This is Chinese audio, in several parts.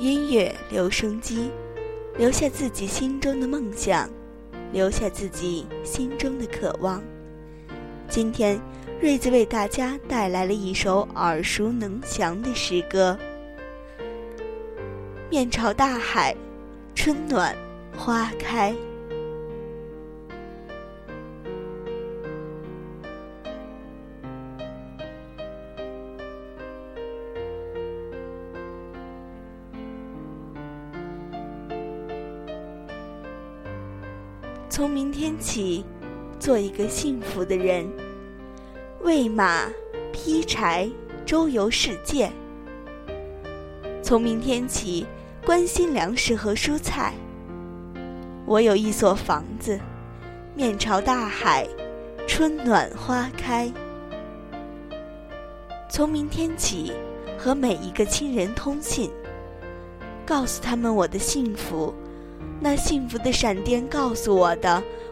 音乐留声机，留下自己心中的梦想，留下自己心中的渴望。今天，瑞子为大家带来了一首耳熟能详的诗歌：面朝大海，春暖花开。天起，做一个幸福的人，喂马、劈柴、周游世界。从明天起，关心粮食和蔬菜。我有一所房子，面朝大海，春暖花开。从明天起，和每一个亲人通信，告诉他们我的幸福。那幸福的闪电告诉我的，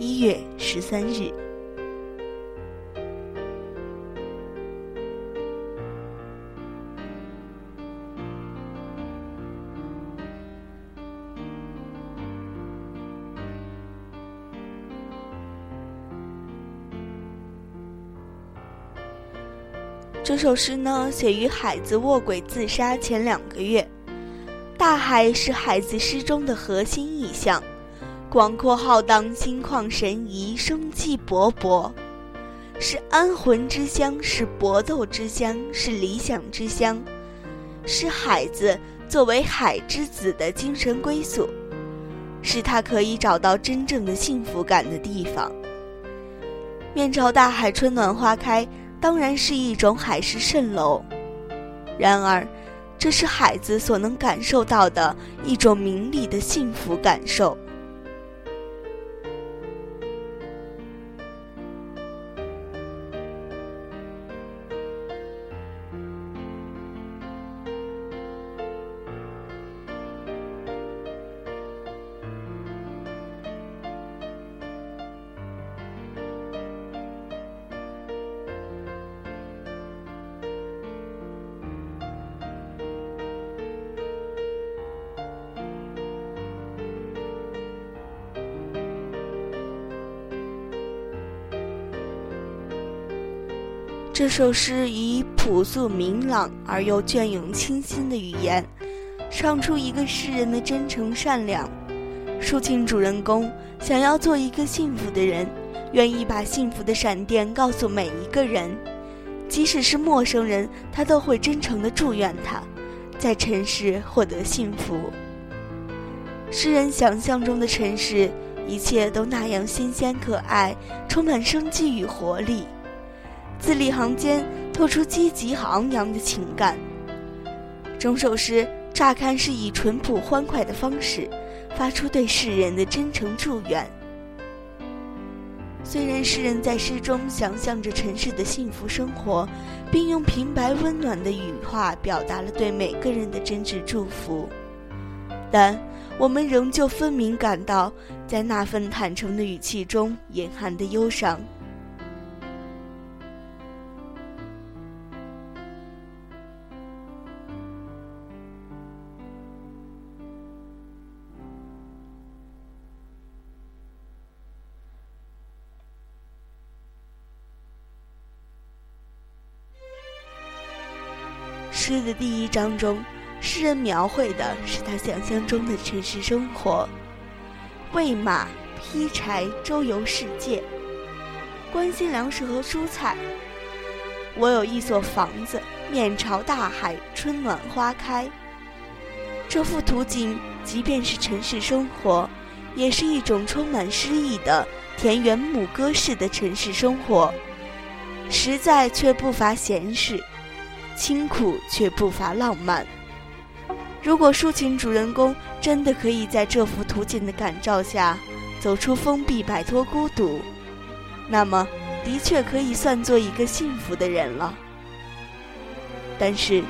一月十三日，这首诗呢，写于海子卧轨自杀前两个月。大海是海子诗中的核心意象。广阔浩荡，心旷神怡，生气勃勃，是安魂之乡，是搏斗之乡，是理想之乡，是海子作为海之子的精神归宿，是他可以找到真正的幸福感的地方。面朝大海，春暖花开，当然是一种海市蜃楼。然而，这是海子所能感受到的一种名利的幸福感受。这首诗以朴素明朗而又隽永清新的语言，唱出一个诗人的真诚善良，抒情主人公想要做一个幸福的人，愿意把幸福的闪电告诉每一个人，即使是陌生人，他都会真诚地祝愿他，在尘世获得幸福。诗人想象中的尘世，一切都那样新鲜可爱，充满生机与活力。字里行间透出积极昂扬的情感。整首诗乍看是以淳朴欢快的方式，发出对世人的真诚祝愿。虽然诗人在诗中想象着尘世的幸福生活，并用平白温暖的语话表达了对每个人的真挚祝福，但我们仍旧分明感到，在那份坦诚的语气中隐含的忧伤。诗的第一章中，诗人描绘的是他想象中的城市生活：喂马、劈柴、周游世界，关心粮食和蔬菜。我有一所房子，面朝大海，春暖花开。这幅图景，即便是城市生活，也是一种充满诗意的田园牧歌式的城市生活，实在却不乏闲适。清苦却不乏浪漫。如果抒情主人公真的可以在这幅图景的感召下走出封闭，摆脱孤独，那么的确可以算作一个幸福的人了。但是，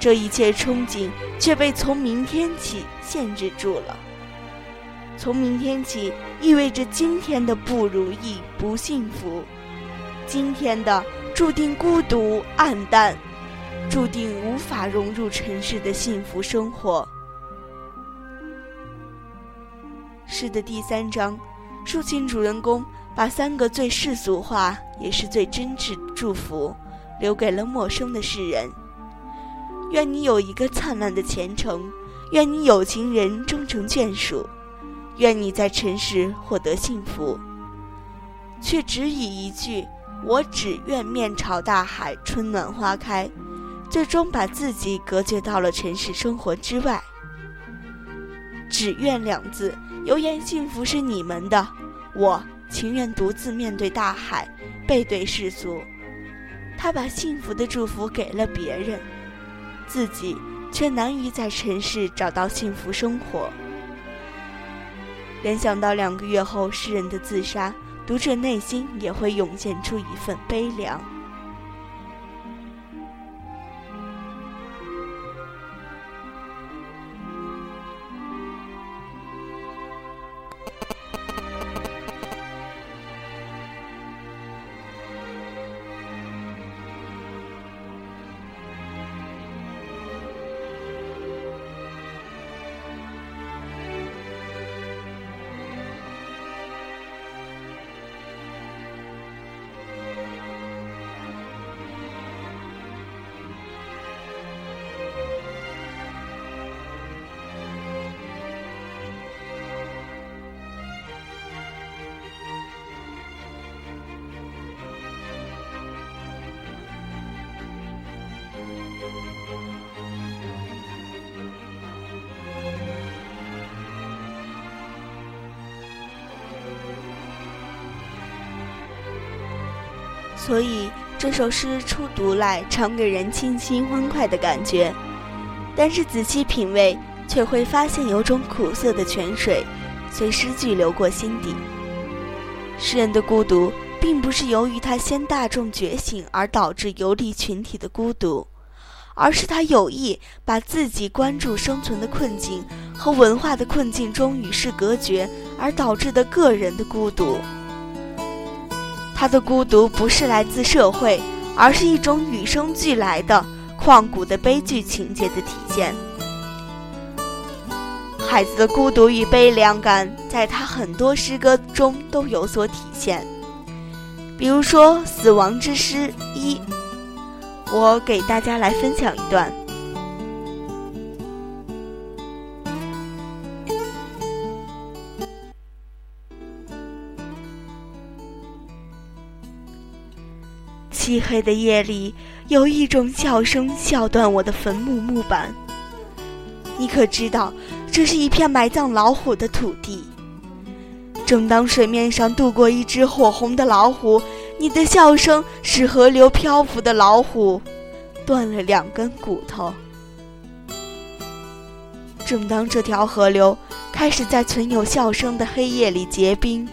这一切憧憬却被从明天起限制住了。从明天起，意味着今天的不如意、不幸福，今天的注定孤独、暗淡。注定无法融入尘世的幸福生活。诗的第三章，抒情主人公把三个最世俗化也是最真挚祝福留给了陌生的世人：愿你有一个灿烂的前程，愿你有情人终成眷属，愿你在尘世获得幸福。却只以一句“我只愿面朝大海，春暖花开”。最终把自己隔绝到了尘世生活之外。只愿两字，有言幸福是你们的，我情愿独自面对大海，背对世俗。他把幸福的祝福给了别人，自己却难于在尘世找到幸福生活。联想到两个月后诗人的自杀，读者内心也会涌现出一份悲凉。所以这首诗初读来常给人清新欢快的感觉，但是仔细品味，却会发现有种苦涩的泉水随诗句流过心底。诗人的孤独，并不是由于他先大众觉醒而导致游离群体的孤独，而是他有意把自己关注生存的困境和文化的困境中与世隔绝而导致的个人的孤独。他的孤独不是来自社会，而是一种与生俱来的旷古的悲剧情节的体现。孩子的孤独与悲凉感，在他很多诗歌中都有所体现。比如说《死亡之诗一》，我给大家来分享一段。漆黑的夜里，有一种笑声笑断我的坟墓木板。你可知道，这是一片埋葬老虎的土地。正当水面上渡过一只火红的老虎，你的笑声使河流漂浮的老虎断了两根骨头。正当这条河流开始在存有笑声的黑夜里结冰，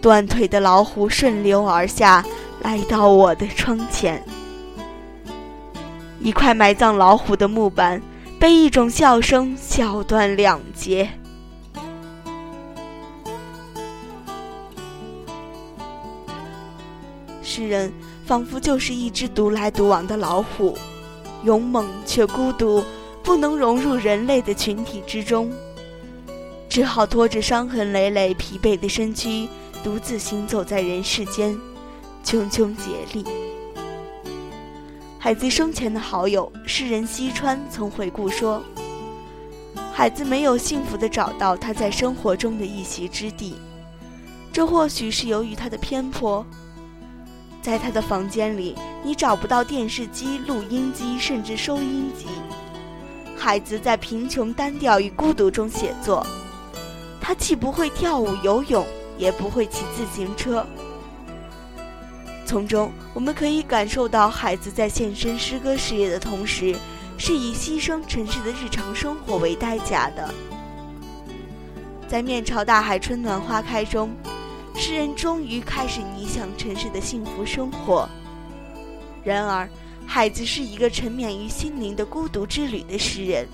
断腿的老虎顺流而下。来到我的窗前，一块埋葬老虎的木板被一种笑声笑断两截。诗人仿佛就是一只独来独往的老虎，勇猛却孤独，不能融入人类的群体之中，只好拖着伤痕累累、疲惫的身躯，独自行走在人世间。茕茕孑立。海子生前的好友诗人西川曾回顾说：“海子没有幸福地找到他在生活中的一席之地，这或许是由于他的偏颇。在他的房间里，你找不到电视机、录音机，甚至收音机。孩子在贫穷、单调与孤独中写作，他既不会跳舞、游泳，也不会骑自行车。”从中，我们可以感受到孩子在献身诗歌事业的同时，是以牺牲城市的日常生活为代价的。在面朝大海，春暖花开中，诗人终于开始理想城市的幸福生活。然而，海子是一个沉湎于心灵的孤独之旅的诗人。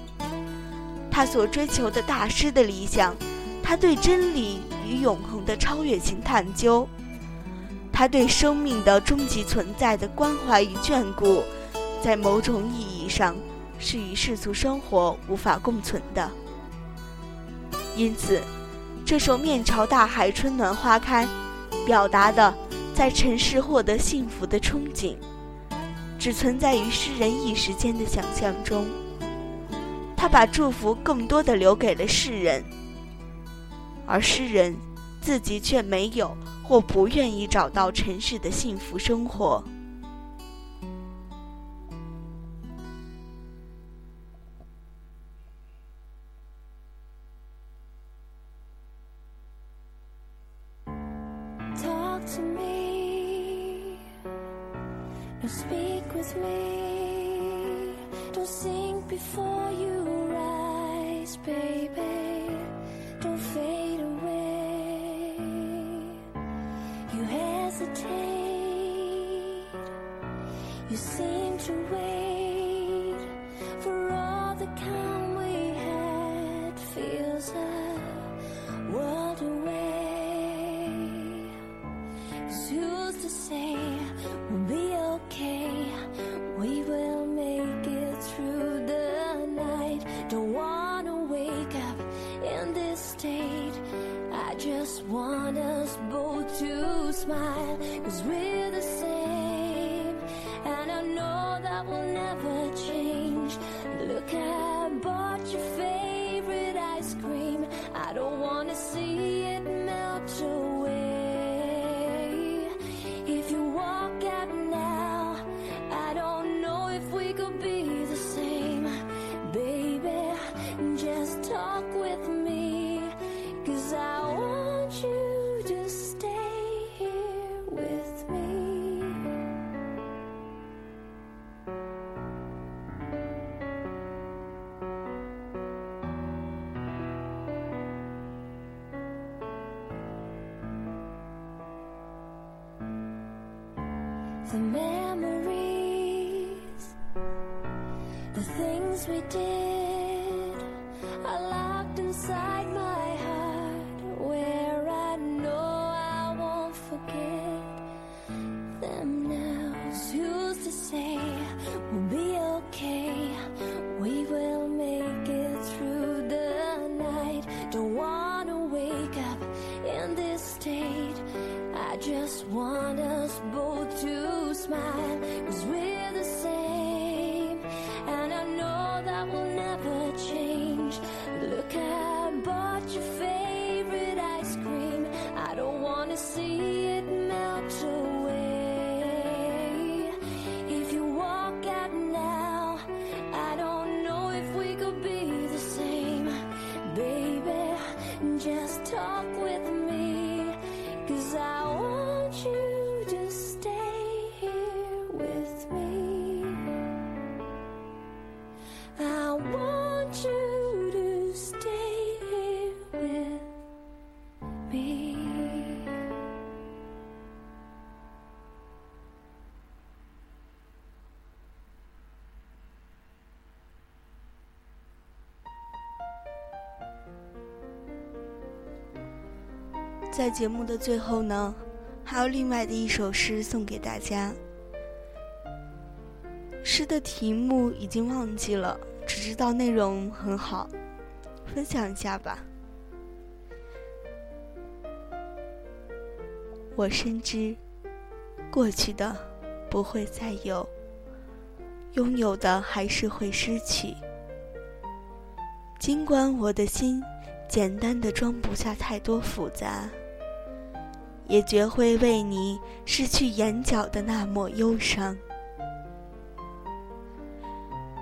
他所追求的大师的理想，他对真理与永恒的超越性探究，他对生命的终极存在的关怀与眷顾，在某种意义上。是与世俗生活无法共存的，因此，这首《面朝大海，春暖花开》表达的在尘世获得幸福的憧憬，只存在于诗人一时间的想象中。他把祝福更多的留给了世人，而诗人自己却没有或不愿意找到尘世的幸福生活。You seem to wait. the man 在节目的最后呢，还有另外的一首诗送给大家。诗的题目已经忘记了，只知道内容很好，分享一下吧。我深知，过去的不会再有，拥有的还是会失去。尽管我的心简单的装不下太多复杂。也绝会为你失去眼角的那抹忧伤。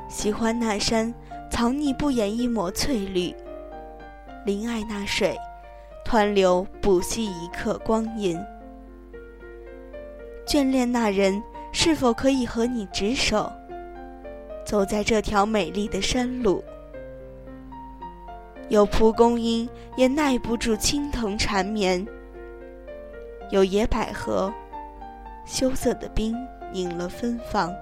喜欢那山，藏匿不掩一抹翠绿；临爱那水，湍流不息一刻光阴。眷恋那人，是否可以和你执手？走在这条美丽的山路。有蒲公英也耐不住青藤缠绵，有野百合，羞涩的冰凝了芬芳。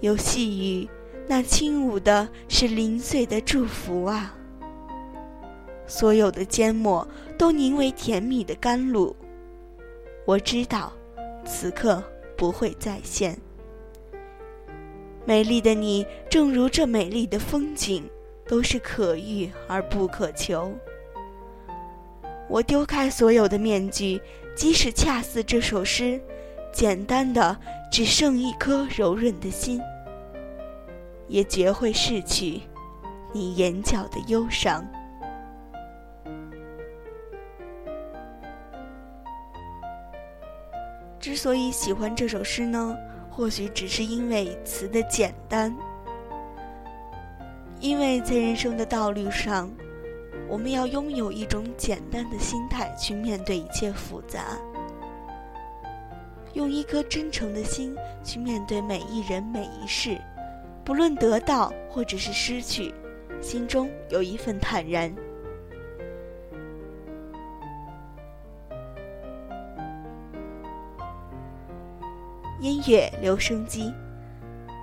有细雨，那轻舞的是零碎的祝福啊。所有的缄默都凝为甜蜜的甘露。我知道，此刻不会再现。美丽的你，正如这美丽的风景。都是可遇而不可求。我丢开所有的面具，即使恰似这首诗，简单的只剩一颗柔润的心，也绝会逝去你眼角的忧伤。之所以喜欢这首诗呢，或许只是因为词的简单。因为在人生的道路上，我们要拥有一种简单的心态去面对一切复杂，用一颗真诚的心去面对每一人每一事，不论得到或者是失去，心中有一份坦然。音乐留声机。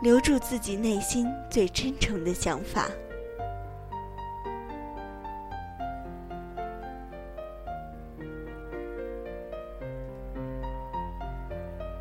留住自己内心最真诚的想法。